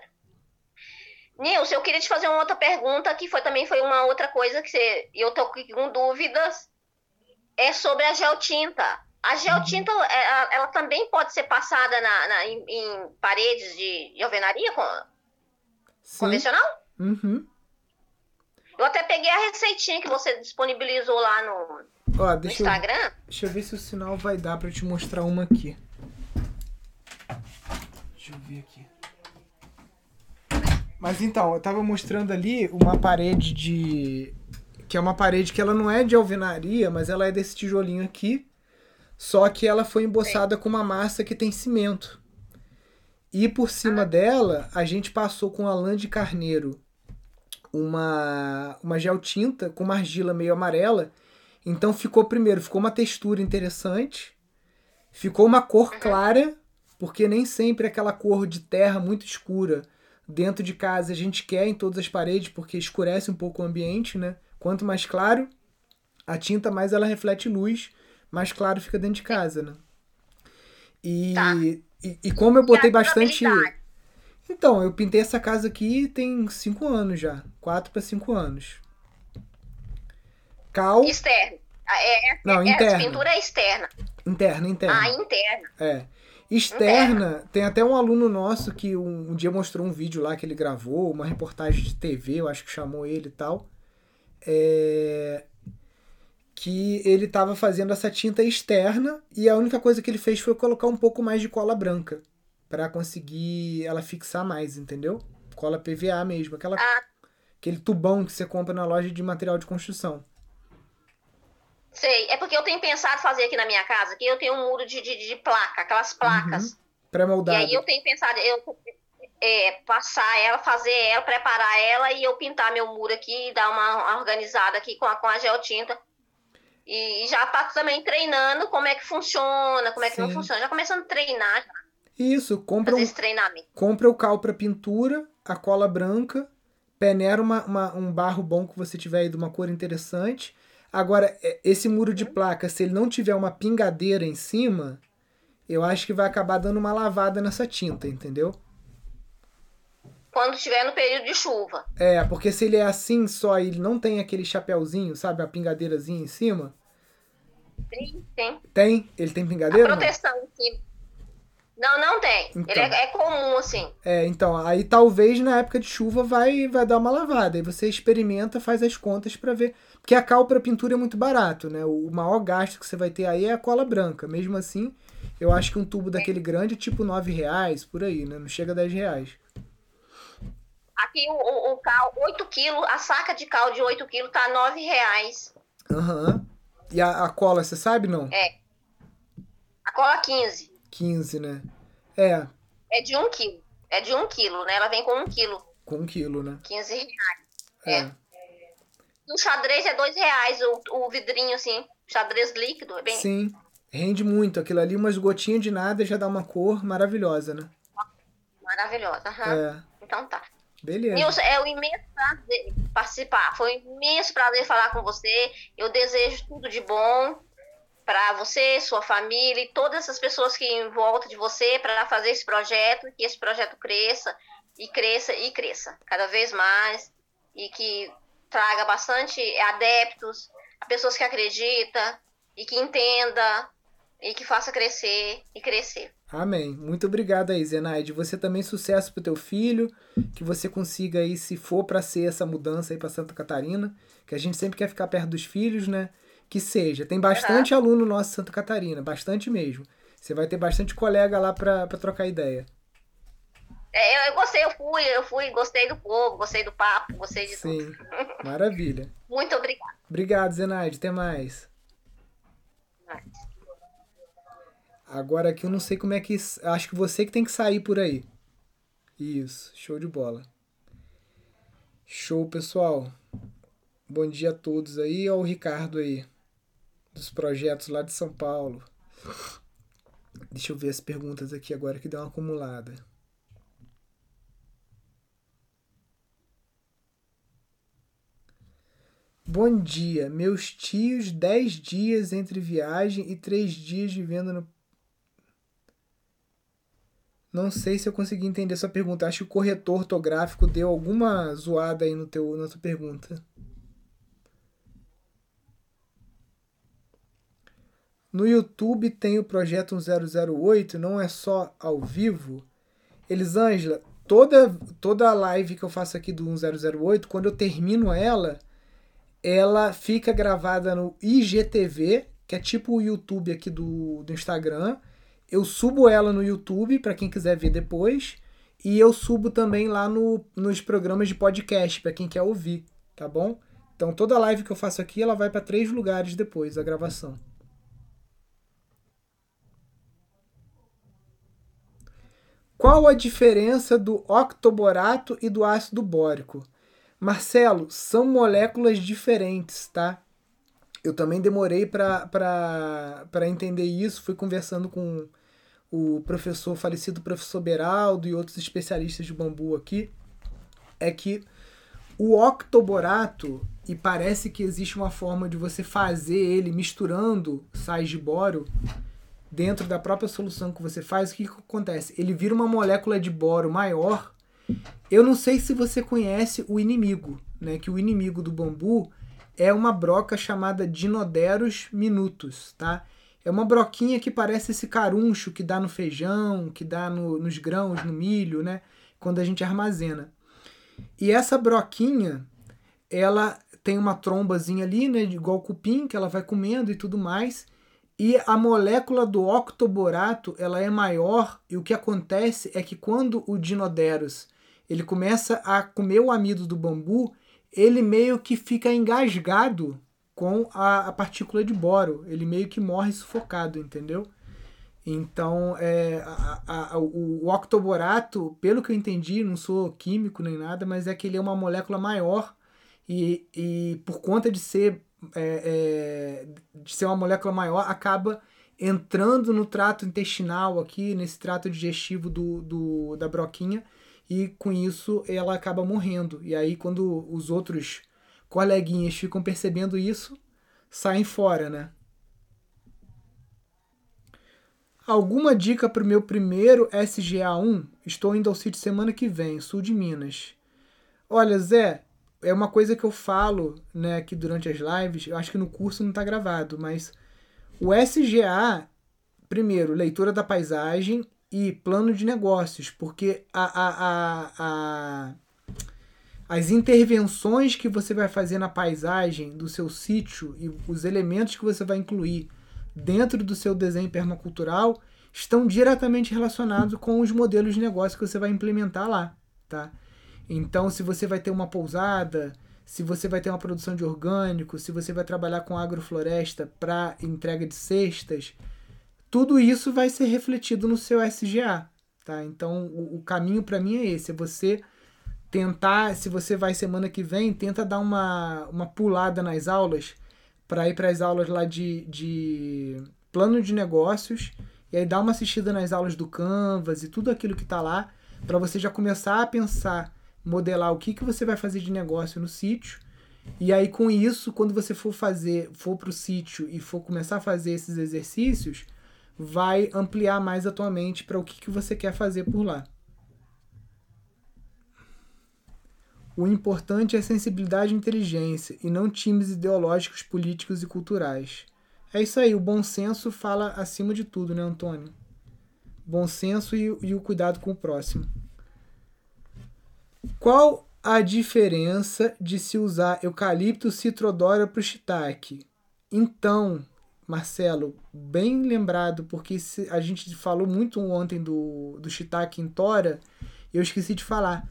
Nilson, eu queria te fazer uma outra pergunta, que foi também foi uma outra coisa que você, eu estou com dúvidas, é sobre a geotinta. A geotinta, uhum. ela, ela, também pode ser passada na, na em, em, paredes de, de alvenaria convencional? Uhum. Eu até peguei a receitinha que você disponibilizou lá no, Ó, no Instagram. Eu, deixa eu ver se o sinal vai dar para te mostrar uma aqui. Deixa eu ver aqui. Mas então, eu tava mostrando ali uma parede de. Que é uma parede que ela não é de alvenaria, mas ela é desse tijolinho aqui. Só que ela foi emboçada com uma massa que tem cimento. E por cima dela, a gente passou com a lã de carneiro uma, uma gel tinta com uma argila meio amarela. Então ficou primeiro, ficou uma textura interessante. Ficou uma cor clara, porque nem sempre aquela cor de terra muito escura dentro de casa a gente quer em todas as paredes, porque escurece um pouco o ambiente, né? Quanto mais claro, a tinta mais ela reflete luz mais claro fica dentro de casa, né? E, tá. e, e, como eu botei bastante. Então, eu pintei essa casa aqui tem cinco anos já. Quatro para cinco anos. Cal. Externo. Ah, é, é, Não, é, interna. pintura é externa. Interna, interna. Ah, interna. É. Externa, interna. tem até um aluno nosso que um, um, dia mostrou um vídeo lá que ele gravou, uma reportagem de TV, eu acho que chamou ele e tal. É, que ele estava fazendo essa tinta externa e a única coisa que ele fez foi colocar um pouco mais de cola branca para conseguir ela fixar mais, entendeu? Cola PVA mesmo, aquela ah. aquele tubão que você compra na loja de material de construção. Sei, é porque eu tenho pensado fazer aqui na minha casa, que eu tenho um muro de, de, de placa, aquelas placas. Uhum. Pré-moldado. E aí eu tenho pensado, eu é, passar ela, fazer ela, preparar ela e eu pintar meu muro aqui e dar uma organizada aqui com a, com a geotinta e já tá também treinando como é que funciona, como é que Sim. não funciona. Já começando a treinar. Isso, compra, um, compra o cal para pintura, a cola branca, peneira uma, uma, um barro bom que você tiver aí de uma cor interessante. Agora, é, esse muro de placa, se ele não tiver uma pingadeira em cima, eu acho que vai acabar dando uma lavada nessa tinta, entendeu? Quando estiver no período de chuva. É, porque se ele é assim só e ele não tem aquele chapéuzinho, sabe? A pingadeirazinha em cima. Tem, tem. Tem? Ele tem pingadeira? A proteção cima. Não, não tem. Então, ele é, é, comum, assim. É, então, aí talvez na época de chuva vai, vai dar uma lavada. Aí você experimenta, faz as contas para ver. Porque a cal para pintura é muito barato, né? O maior gasto que você vai ter aí é a cola branca. Mesmo assim, eu acho que um tubo daquele grande é tipo 9 reais, por aí, né? Não chega a 10 reais. Aqui o, o, o cal, 8 quilos, a saca de cal de 8 quilos tá 9 reais. Aham. Uhum. E a, a cola, você sabe, não? É. A cola 15. 15, né? É. É de 1 quilo. É de 1 quilo, né? Ela vem com 1 quilo. Com 1 quilo, né? 15 reais. É. é. O xadrez é 2 reais, o, o vidrinho, assim, xadrez líquido. É bem... Sim. Rende muito. Aquilo ali, umas gotinhas de nada já dá uma cor maravilhosa, né? Maravilhosa, aham. É. Então tá. Beleza. Nilson, é um imenso prazer participar. Foi um imenso prazer falar com você. Eu desejo tudo de bom para você, sua família e todas essas pessoas que em volta de você para fazer esse projeto, que esse projeto cresça e cresça e cresça cada vez mais e que traga bastante adeptos, pessoas que acreditam e que entenda e que faça crescer e crescer. Amém. Muito obrigado aí, Zenaide. Você também sucesso pro teu filho, que você consiga aí, se for para ser essa mudança aí para Santa Catarina, que a gente sempre quer ficar perto dos filhos, né? Que seja. Tem bastante uhum. aluno nosso em Santa Catarina, bastante mesmo. Você vai ter bastante colega lá para trocar ideia. É, eu, eu, gostei, eu fui, eu fui, gostei do povo, gostei do papo, gostei de Sim. tudo. Maravilha. Muito obrigada. Obrigado, Zenaide. Até mais. Agora aqui eu não sei como é que. Acho que você que tem que sair por aí. Isso, show de bola. Show, pessoal. Bom dia a todos aí. Olha o Ricardo aí. Dos projetos lá de São Paulo. Deixa eu ver as perguntas aqui agora que deu uma acumulada. Bom dia. Meus tios, 10 dias entre viagem e 3 dias vivendo no não sei se eu consegui entender sua pergunta. Acho que o corretor ortográfico deu alguma zoada aí no teu, na tua pergunta. No YouTube tem o projeto 1008, não é só ao vivo. Elisângela, toda toda a live que eu faço aqui do 1008, quando eu termino ela, ela fica gravada no IGTV, que é tipo o YouTube aqui do, do Instagram eu subo ela no YouTube para quem quiser ver depois. E eu subo também lá no, nos programas de podcast para quem quer ouvir, tá bom? Então toda live que eu faço aqui, ela vai para três lugares depois da gravação. Qual a diferença do octoborato e do ácido bórico? Marcelo, são moléculas diferentes, tá? Eu também demorei para entender isso, fui conversando com o professor falecido professor Beraldo e outros especialistas de bambu aqui, é que o octoborato, e parece que existe uma forma de você fazer ele misturando sais de boro dentro da própria solução que você faz, o que, que acontece? Ele vira uma molécula de boro maior. Eu não sei se você conhece o inimigo, né? Que o inimigo do bambu é uma broca chamada Dinoderus minutus, tá? É uma broquinha que parece esse caruncho que dá no feijão, que dá no, nos grãos, no milho, né? Quando a gente armazena. E essa broquinha, ela tem uma trombazinha ali, né? Igual cupim, que ela vai comendo e tudo mais. E a molécula do octoborato, ela é maior. E o que acontece é que quando o Dinoderus ele começa a comer o amido do bambu, ele meio que fica engasgado com a, a partícula de boro. Ele meio que morre sufocado, entendeu? Então, é, a, a, o, o octoborato, pelo que eu entendi, não sou químico nem nada, mas é que ele é uma molécula maior e, e por conta de ser, é, é, de ser uma molécula maior, acaba entrando no trato intestinal aqui, nesse trato digestivo do, do, da broquinha, e com isso ela acaba morrendo. E aí, quando os outros coleguinhas ficam percebendo isso, saem fora, né? Alguma dica para o meu primeiro SGA1? Estou indo ao sítio semana que vem, sul de Minas. Olha, Zé, é uma coisa que eu falo né, aqui durante as lives, eu acho que no curso não está gravado, mas o SGA, primeiro, leitura da paisagem e plano de negócios, porque a, a, a, a, as intervenções que você vai fazer na paisagem do seu sítio e os elementos que você vai incluir dentro do seu desenho permacultural estão diretamente relacionados com os modelos de negócio que você vai implementar lá, tá? Então, se você vai ter uma pousada, se você vai ter uma produção de orgânico, se você vai trabalhar com agrofloresta para entrega de cestas, tudo isso vai ser refletido no seu SGA, tá? Então, o, o caminho para mim é esse, é você tentar, se você vai semana que vem, tenta dar uma, uma pulada nas aulas para ir para as aulas lá de, de plano de negócios e aí dá uma assistida nas aulas do Canvas e tudo aquilo que está lá para você já começar a pensar, modelar o que, que você vai fazer de negócio no sítio. E aí com isso, quando você for fazer, for para o sítio e for começar a fazer esses exercícios, vai ampliar mais a tua mente para o que, que você quer fazer por lá. O importante é sensibilidade e inteligência, e não times ideológicos, políticos e culturais. É isso aí, o bom senso fala acima de tudo, né, Antônio? Bom senso e, e o cuidado com o próximo. Qual a diferença de se usar eucalipto citrodora para o shiitake? Então, Marcelo, bem lembrado, porque a gente falou muito ontem do, do shiitake em tora, eu esqueci de falar.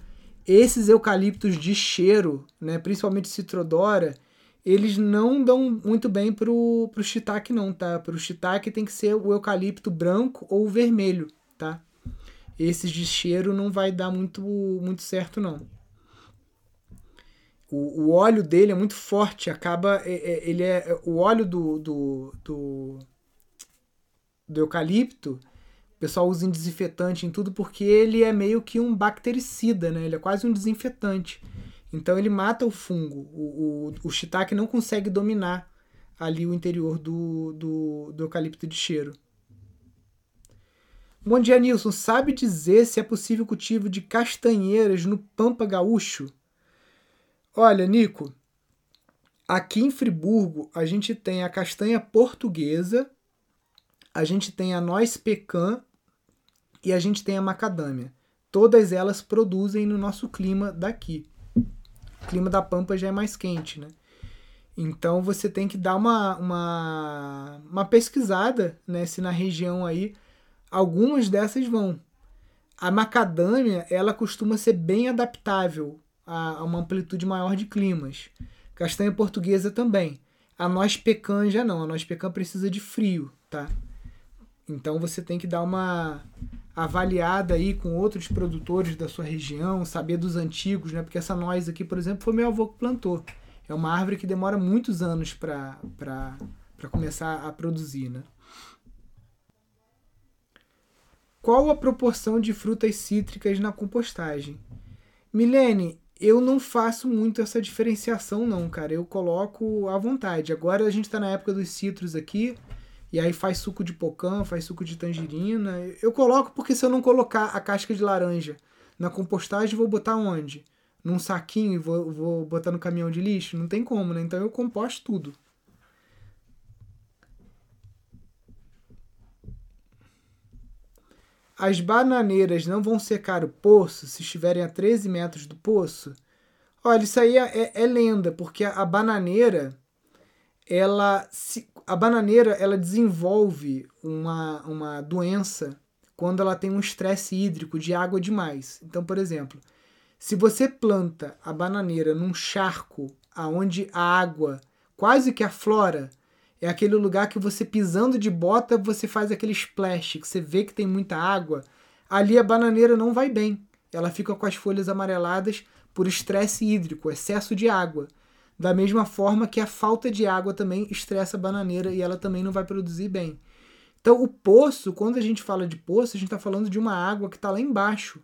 Esses eucaliptos de cheiro, né, principalmente citrodora, eles não dão muito bem pro, pro shiitake não, tá? Pro shiitake tem que ser o eucalipto branco ou vermelho, tá? Esses de cheiro não vai dar muito, muito certo não. O, o óleo dele é muito forte, acaba é, é, ele é o óleo do, do, do, do eucalipto pessoal usa em desinfetante em tudo porque ele é meio que um bactericida, né? Ele é quase um desinfetante. Então ele mata o fungo. O, o, o shiitake não consegue dominar ali o interior do, do, do eucalipto de cheiro. Bom dia, Nilson. Sabe dizer se é possível cultivo de castanheiras no Pampa Gaúcho? Olha, Nico, aqui em Friburgo a gente tem a castanha portuguesa, a gente tem a noz pecan e a gente tem a macadâmia. Todas elas produzem no nosso clima daqui clima da Pampa já é mais quente, né? Então você tem que dar uma, uma, uma pesquisada, né? Se na região aí algumas dessas vão. A macadâmia, ela costuma ser bem adaptável a, a uma amplitude maior de climas. Castanha portuguesa também. A noz pecan já não. A noz pecan precisa de frio, tá? Então você tem que dar uma avaliada aí com outros produtores da sua região, saber dos antigos, né? Porque essa noz aqui, por exemplo, foi meu avô que plantou. É uma árvore que demora muitos anos para começar a produzir, né? Qual a proporção de frutas cítricas na compostagem? Milene, eu não faço muito essa diferenciação não, cara. Eu coloco à vontade. Agora a gente está na época dos citros aqui. E aí faz suco de pocã, faz suco de tangerina. Eu coloco porque se eu não colocar a casca de laranja na compostagem, vou botar onde? Num saquinho e vou, vou botar no caminhão de lixo? Não tem como, né? Então eu composto tudo. As bananeiras não vão secar o poço se estiverem a 13 metros do poço? Olha, isso aí é, é, é lenda, porque a, a bananeira ela se, a bananeira ela desenvolve uma, uma doença quando ela tem um estresse hídrico de água demais. Então, por exemplo, se você planta a bananeira num charco aonde a água quase que aflora, é aquele lugar que você pisando de bota, você faz aquele splash, que você vê que tem muita água, ali a bananeira não vai bem. Ela fica com as folhas amareladas por estresse hídrico, excesso de água. Da mesma forma que a falta de água também estressa a bananeira e ela também não vai produzir bem. Então, o poço, quando a gente fala de poço, a gente está falando de uma água que está lá embaixo,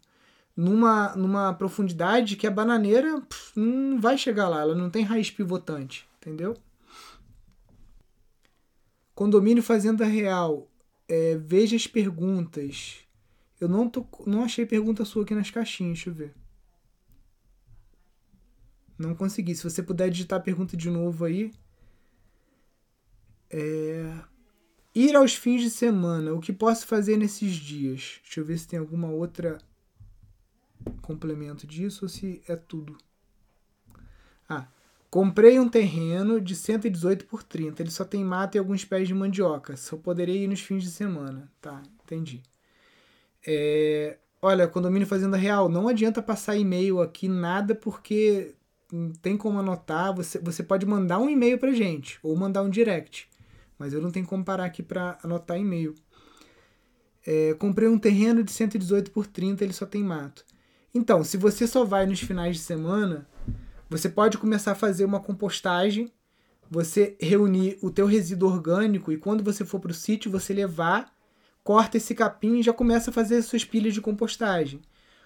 numa, numa profundidade que a bananeira pff, não vai chegar lá, ela não tem raiz pivotante, entendeu? Condomínio Fazenda Real. É, veja as perguntas. Eu não, tô, não achei pergunta sua aqui nas caixinhas, deixa eu ver. Não consegui. Se você puder digitar a pergunta de novo aí. É... Ir aos fins de semana. O que posso fazer nesses dias? Deixa eu ver se tem alguma outra complemento disso ou se é tudo. Ah, comprei um terreno de 118 por 30. Ele só tem mata e alguns pés de mandioca. Só poderei ir nos fins de semana. Tá, entendi. É, olha, condomínio Fazenda Real, não adianta passar e-mail aqui, nada, porque tem como anotar. Você, você pode mandar um e-mail pra gente, ou mandar um direct. Mas eu não tenho como parar aqui para anotar e-mail. É, comprei um terreno de 118 por 30, ele só tem mato. Então, se você só vai nos finais de semana, você pode começar a fazer uma compostagem, você reunir o teu resíduo orgânico e quando você for para o sítio, você levar corta esse capim e já começa a fazer as suas pilhas de compostagem.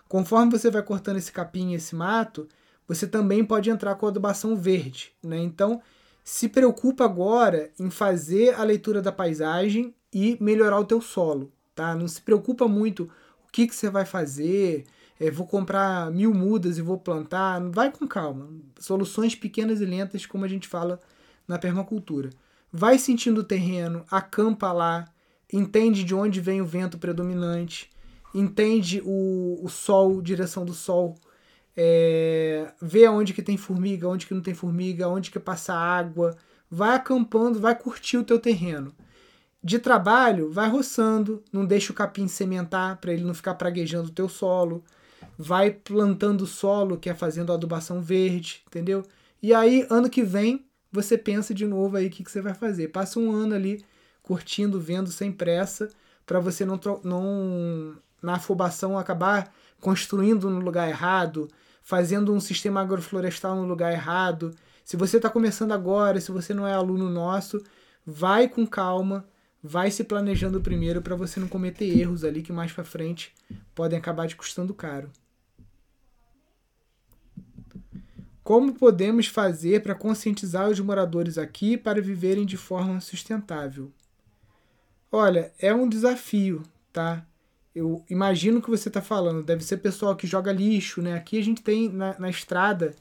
Conforme você vai cortando esse capim e esse mato, você também pode entrar com adubação verde. Né? Então, se preocupa agora em fazer a leitura da paisagem e melhorar o teu solo. Tá? Não se preocupa muito o que, que você vai fazer, é, vou comprar mil mudas e vou plantar. Vai com calma. Soluções pequenas e lentas, como a gente fala na permacultura. Vai sentindo o terreno, acampa lá, entende de onde vem o vento predominante, entende o, o sol, direção do sol, é, vê onde que tem formiga, onde que não tem formiga, onde que passa água, vai acampando, vai curtir o teu terreno. De trabalho, vai roçando, não deixa o capim sementar para ele não ficar praguejando o teu solo, vai plantando solo, que é fazendo adubação verde, entendeu? E aí, ano que vem, você pensa de novo aí o que, que você vai fazer. Passa um ano ali curtindo, vendo sem pressa, para você não, não na afobação acabar construindo no lugar errado, fazendo um sistema agroflorestal no lugar errado. Se você está começando agora, se você não é aluno nosso, vai com calma, vai se planejando primeiro para você não cometer erros ali que mais para frente podem acabar te custando caro. Como podemos fazer para conscientizar os moradores aqui para viverem de forma sustentável? Olha, é um desafio, tá? Eu imagino que você está falando. Deve ser pessoal que joga lixo, né? Aqui a gente tem na, na estrada,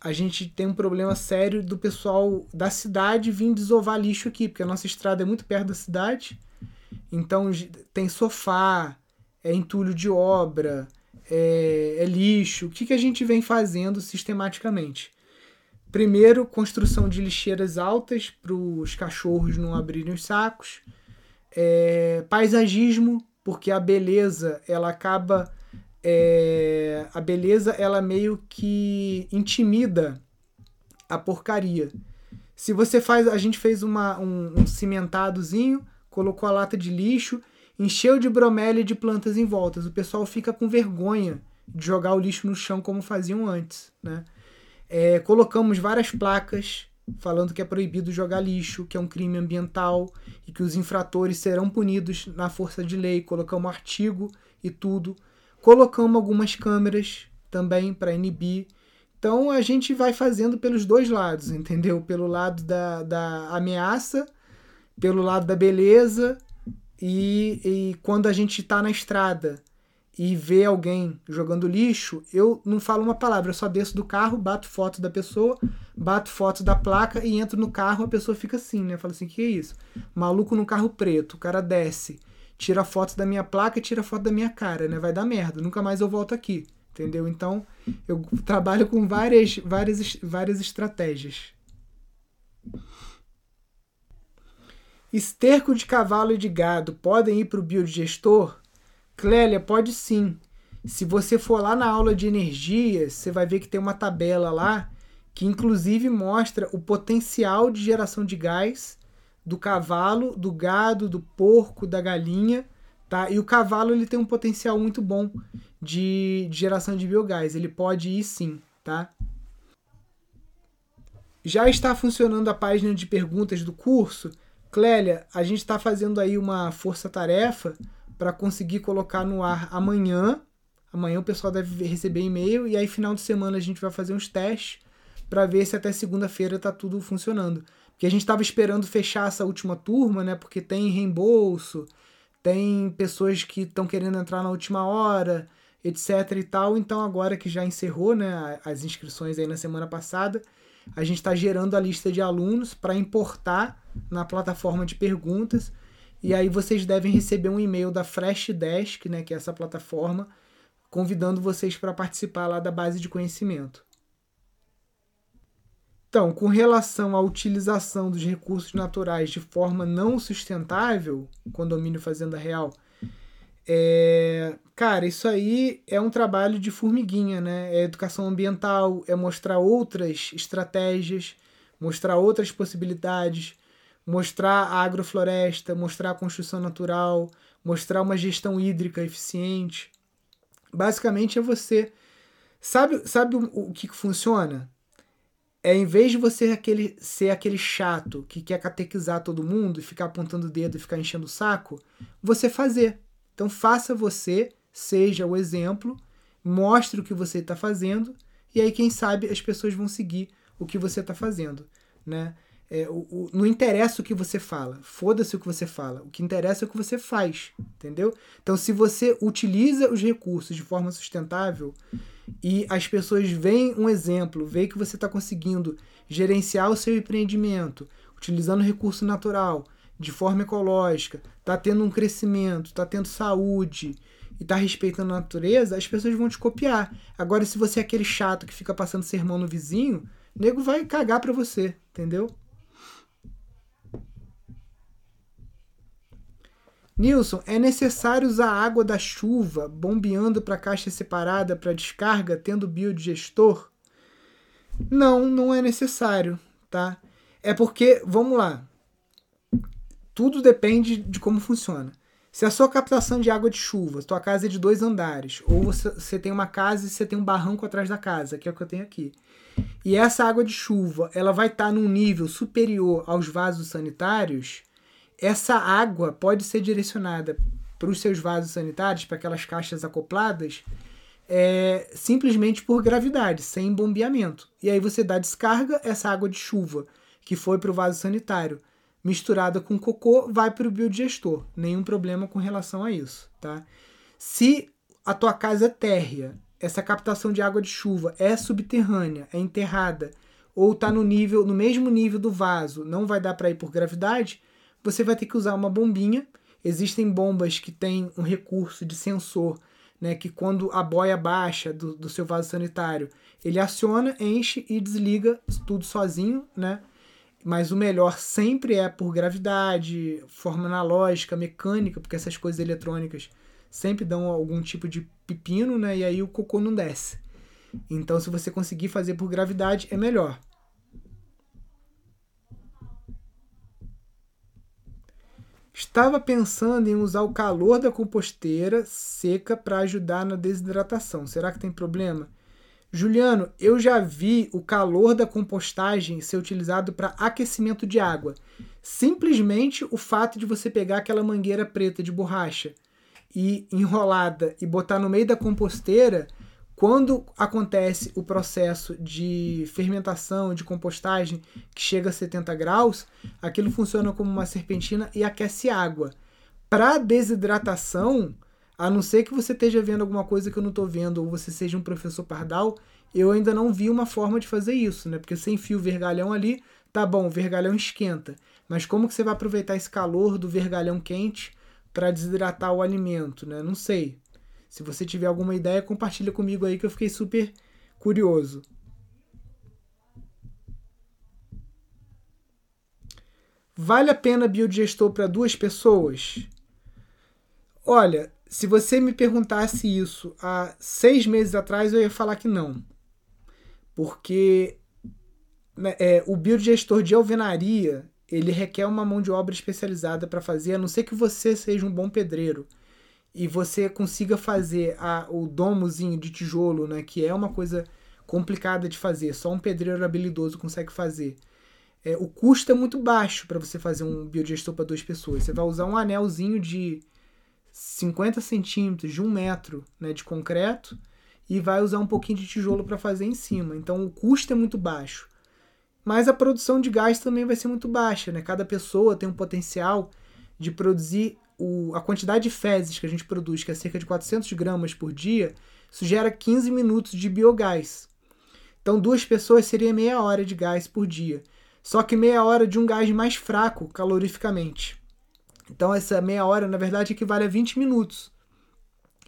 a gente tem um problema sério do pessoal da cidade vir desovar lixo aqui, porque a nossa estrada é muito perto da cidade. Então tem sofá, é entulho de obra, é, é lixo. O que, que a gente vem fazendo sistematicamente? Primeiro, construção de lixeiras altas para os cachorros não abrirem os sacos é, paisagismo, porque a beleza ela acaba é, a beleza ela meio que intimida a porcaria. Se você faz, a gente fez uma, um, um cimentadozinho, colocou a lata de lixo, encheu de bromélia de plantas em voltas. O pessoal fica com vergonha de jogar o lixo no chão como faziam antes, né? É, colocamos várias placas falando que é proibido jogar lixo, que é um crime ambiental e que os infratores serão punidos na força de lei. Colocamos artigo e tudo. Colocamos algumas câmeras também para inibir. Então a gente vai fazendo pelos dois lados, entendeu? Pelo lado da, da ameaça, pelo lado da beleza, e, e quando a gente está na estrada e vê alguém jogando lixo, eu não falo uma palavra, eu só desço do carro, bato foto da pessoa, bato foto da placa e entro no carro, a pessoa fica assim, né? Fala assim, que é isso? Maluco no carro preto, o cara desce, tira foto da minha placa e tira foto da minha cara, né? Vai dar merda, nunca mais eu volto aqui, entendeu? Então, eu trabalho com várias, várias, várias estratégias. Esterco de cavalo e de gado podem ir para o biodigestor? Clélia, pode sim. Se você for lá na aula de energia, você vai ver que tem uma tabela lá que inclusive mostra o potencial de geração de gás do cavalo, do gado, do porco, da galinha, tá? E o cavalo ele tem um potencial muito bom de, de geração de biogás. Ele pode ir sim, tá? Já está funcionando a página de perguntas do curso? Clélia, a gente está fazendo aí uma força-tarefa para conseguir colocar no ar amanhã. Amanhã o pessoal deve receber e-mail e aí final de semana a gente vai fazer uns testes para ver se até segunda-feira está tudo funcionando. que a gente estava esperando fechar essa última turma, né? Porque tem reembolso, tem pessoas que estão querendo entrar na última hora, etc e tal. Então agora que já encerrou, né, as inscrições aí na semana passada, a gente está gerando a lista de alunos para importar na plataforma de perguntas. E aí vocês devem receber um e-mail da Freshdesk, né, que é essa plataforma, convidando vocês para participar lá da base de conhecimento. Então, com relação à utilização dos recursos naturais de forma não sustentável, condomínio fazenda real, é, cara, isso aí é um trabalho de formiguinha, né? É educação ambiental, é mostrar outras estratégias, mostrar outras possibilidades, mostrar a agrofloresta, mostrar a construção natural, mostrar uma gestão hídrica eficiente. Basicamente é você. Sabe, sabe o, o que funciona? É em vez de você aquele, ser aquele chato que quer catequizar todo mundo e ficar apontando o dedo e ficar enchendo o saco, você fazer. Então faça você, seja o exemplo, mostre o que você está fazendo e aí quem sabe as pessoas vão seguir o que você está fazendo, né? É, o, o, não interessa o que você fala, foda-se o que você fala. O que interessa é o que você faz, entendeu? Então, se você utiliza os recursos de forma sustentável e as pessoas veem um exemplo, veem que você está conseguindo gerenciar o seu empreendimento utilizando recurso natural, de forma ecológica, está tendo um crescimento, está tendo saúde e está respeitando a natureza, as pessoas vão te copiar. Agora, se você é aquele chato que fica passando sermão no vizinho, o nego vai cagar para você, entendeu? Nilson, é necessário usar a água da chuva bombeando para caixa separada para descarga, tendo biodigestor? Não, não é necessário, tá? É porque, vamos lá, tudo depende de como funciona. Se a sua captação de água de chuva, tua casa é de dois andares, ou você, você tem uma casa e você tem um barranco atrás da casa, que é o que eu tenho aqui, e essa água de chuva ela vai estar tá num nível superior aos vasos sanitários, essa água pode ser direcionada para os seus vasos sanitários, para aquelas caixas acopladas, é, simplesmente por gravidade, sem bombeamento. E aí você dá descarga, essa água de chuva que foi para o vaso sanitário misturada com cocô vai para o biodigestor. Nenhum problema com relação a isso, tá? Se a tua casa é térrea, essa captação de água de chuva é subterrânea, é enterrada ou está no nível, no mesmo nível do vaso, não vai dar para ir por gravidade, você vai ter que usar uma bombinha. Existem bombas que têm um recurso de sensor, né, que quando a boia baixa do, do seu vaso sanitário, ele aciona, enche e desliga tudo sozinho, né? mas o melhor sempre é por gravidade, forma analógica, mecânica, porque essas coisas eletrônicas sempre dão algum tipo de pepino, né? E aí o cocô não desce. Então, se você conseguir fazer por gravidade, é melhor. Estava pensando em usar o calor da composteira seca para ajudar na desidratação. Será que tem problema? Juliano, eu já vi o calor da compostagem ser utilizado para aquecimento de água. Simplesmente o fato de você pegar aquela mangueira preta de borracha e enrolada e botar no meio da composteira, quando acontece o processo de fermentação, de compostagem, que chega a 70 graus, aquilo funciona como uma serpentina e aquece água. Para desidratação, a não ser que você esteja vendo alguma coisa que eu não estou vendo, ou você seja um professor pardal, eu ainda não vi uma forma de fazer isso, né? Porque sem fio vergalhão ali, tá bom, o vergalhão esquenta. Mas como que você vai aproveitar esse calor do vergalhão quente para desidratar o alimento, né? Não sei. Se você tiver alguma ideia, compartilha comigo aí que eu fiquei super curioso. Vale a pena biodigestor para duas pessoas? Olha, se você me perguntasse isso há seis meses atrás, eu ia falar que não. Porque né, é, o biodigestor de alvenaria ele requer uma mão de obra especializada para fazer, a não ser que você seja um bom pedreiro e você consiga fazer a, o domozinho de tijolo, né, que é uma coisa complicada de fazer, só um pedreiro habilidoso consegue fazer. É, o custo é muito baixo para você fazer um biodigestor para duas pessoas. Você vai usar um anelzinho de 50 centímetros de um metro né, de concreto e vai usar um pouquinho de tijolo para fazer em cima. Então o custo é muito baixo. mas a produção de gás também vai ser muito baixa, né? Cada pessoa tem um potencial de produzir o, a quantidade de fezes que a gente produz, que é cerca de 400 gramas por dia, isso gera 15 minutos de biogás. Então, duas pessoas seria meia hora de gás por dia. Só que meia hora de um gás mais fraco calorificamente. Então, essa meia hora, na verdade, equivale a 20 minutos.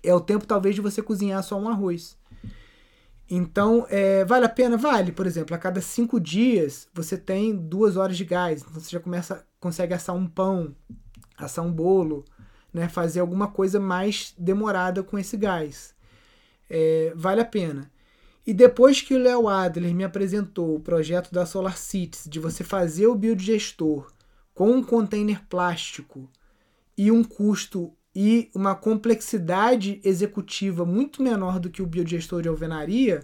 É o tempo, talvez, de você cozinhar só um arroz. Então, é, vale a pena? Vale. Por exemplo, a cada cinco dias você tem duas horas de gás. Então, você já começa, consegue assar um pão, assar um bolo, né? fazer alguma coisa mais demorada com esse gás. É, vale a pena. E depois que o Léo Adler me apresentou o projeto da Solar Cities de você fazer o biodigestor com um container plástico e um custo e uma complexidade executiva muito menor do que o biodigestor de alvenaria,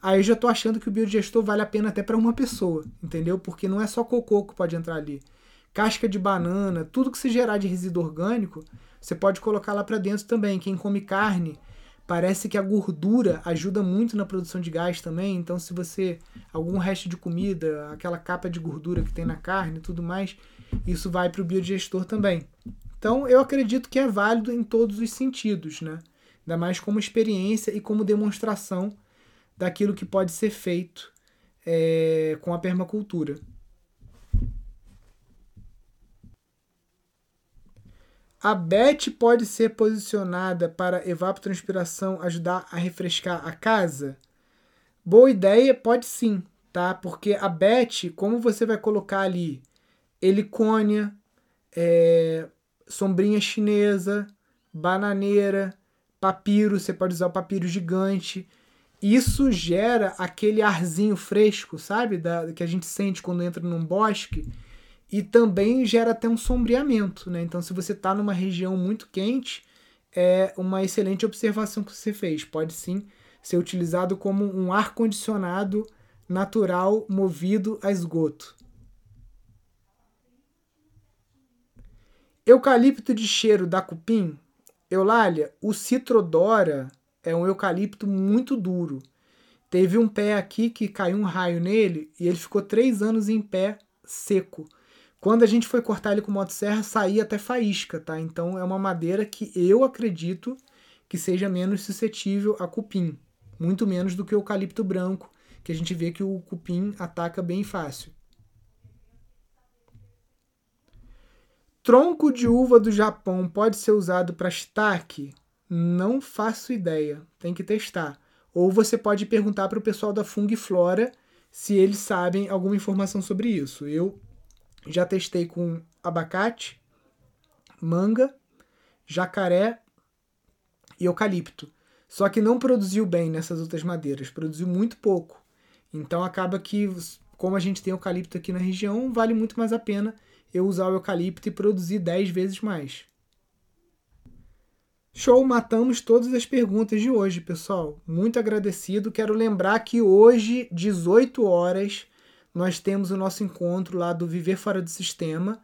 aí eu já estou achando que o biodigestor vale a pena até para uma pessoa, entendeu? Porque não é só cocô que pode entrar ali. Casca de banana, tudo que se gerar de resíduo orgânico, você pode colocar lá para dentro também. Quem come carne Parece que a gordura ajuda muito na produção de gás também. Então, se você. algum resto de comida, aquela capa de gordura que tem na carne e tudo mais, isso vai para o biodigestor também. Então, eu acredito que é válido em todos os sentidos, né? Ainda mais como experiência e como demonstração daquilo que pode ser feito é, com a permacultura. A BET pode ser posicionada para evapotranspiração ajudar a refrescar a casa? Boa ideia, pode sim, tá? Porque a BET, como você vai colocar ali helicônia, é, sombrinha chinesa, bananeira, papiro, você pode usar o papiro gigante. Isso gera aquele arzinho fresco, sabe? Da, que a gente sente quando entra num bosque e também gera até um sombreamento, né? Então, se você está numa região muito quente, é uma excelente observação que você fez. Pode sim ser utilizado como um ar condicionado natural movido a esgoto. Eucalipto de cheiro da cupim, Eulália, o Citrodora é um eucalipto muito duro. Teve um pé aqui que caiu um raio nele e ele ficou três anos em pé seco. Quando a gente foi cortar ele com motosserra, saía até faísca, tá? Então é uma madeira que eu acredito que seja menos suscetível a cupim. Muito menos do que o eucalipto branco, que a gente vê que o cupim ataca bem fácil. Tronco de uva do Japão pode ser usado para shiitake? Não faço ideia, tem que testar. Ou você pode perguntar para o pessoal da Fung Flora se eles sabem alguma informação sobre isso. Eu já testei com abacate, manga, jacaré e eucalipto. Só que não produziu bem nessas outras madeiras, produziu muito pouco. Então acaba que, como a gente tem eucalipto aqui na região, vale muito mais a pena eu usar o eucalipto e produzir 10 vezes mais. Show, matamos todas as perguntas de hoje, pessoal. Muito agradecido. Quero lembrar que hoje, 18 horas, nós temos o nosso encontro lá do Viver Fora do Sistema.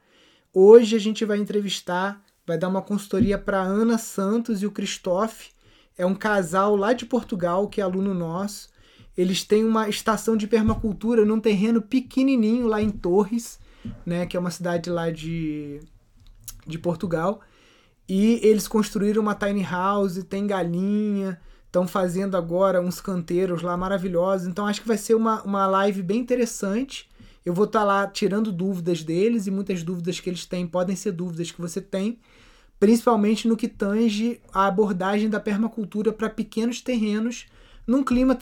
Hoje a gente vai entrevistar, vai dar uma consultoria para Ana Santos e o Christophe. É um casal lá de Portugal que é aluno nosso. Eles têm uma estação de permacultura num terreno pequenininho lá em Torres, né, que é uma cidade lá de, de Portugal. E eles construíram uma tiny house, tem galinha, Estão fazendo agora uns canteiros lá maravilhosos. Então acho que vai ser uma, uma live bem interessante. Eu vou estar tá lá tirando dúvidas deles e muitas dúvidas que eles têm podem ser dúvidas que você tem, principalmente no que tange a abordagem da permacultura para pequenos terrenos num clima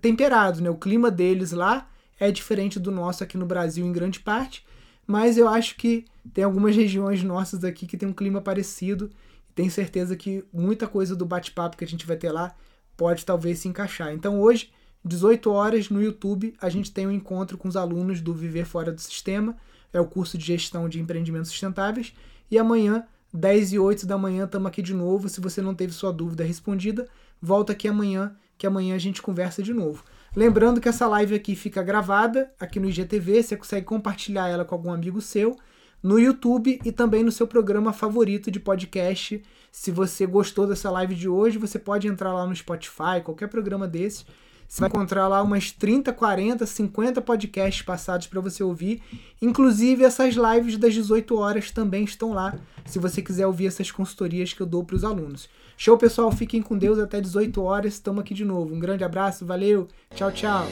temperado. Né? O clima deles lá é diferente do nosso aqui no Brasil em grande parte, mas eu acho que tem algumas regiões nossas aqui que tem um clima parecido. Tenho certeza que muita coisa do bate-papo que a gente vai ter lá pode talvez se encaixar. Então hoje, 18 horas no YouTube, a gente tem um encontro com os alunos do Viver Fora do Sistema, é o curso de gestão de empreendimentos sustentáveis, e amanhã, 10 e 8 da manhã, estamos aqui de novo. Se você não teve sua dúvida respondida, volta aqui amanhã, que amanhã a gente conversa de novo. Lembrando que essa live aqui fica gravada aqui no IGTV, você consegue compartilhar ela com algum amigo seu, no YouTube e também no seu programa favorito de podcast se você gostou dessa live de hoje, você pode entrar lá no Spotify, qualquer programa desse. Você vai encontrar lá umas 30, 40, 50 podcasts passados para você ouvir. Inclusive, essas lives das 18 horas também estão lá, se você quiser ouvir essas consultorias que eu dou para os alunos. Show, pessoal. Fiquem com Deus até 18 horas. Estamos aqui de novo. Um grande abraço, valeu. Tchau, tchau.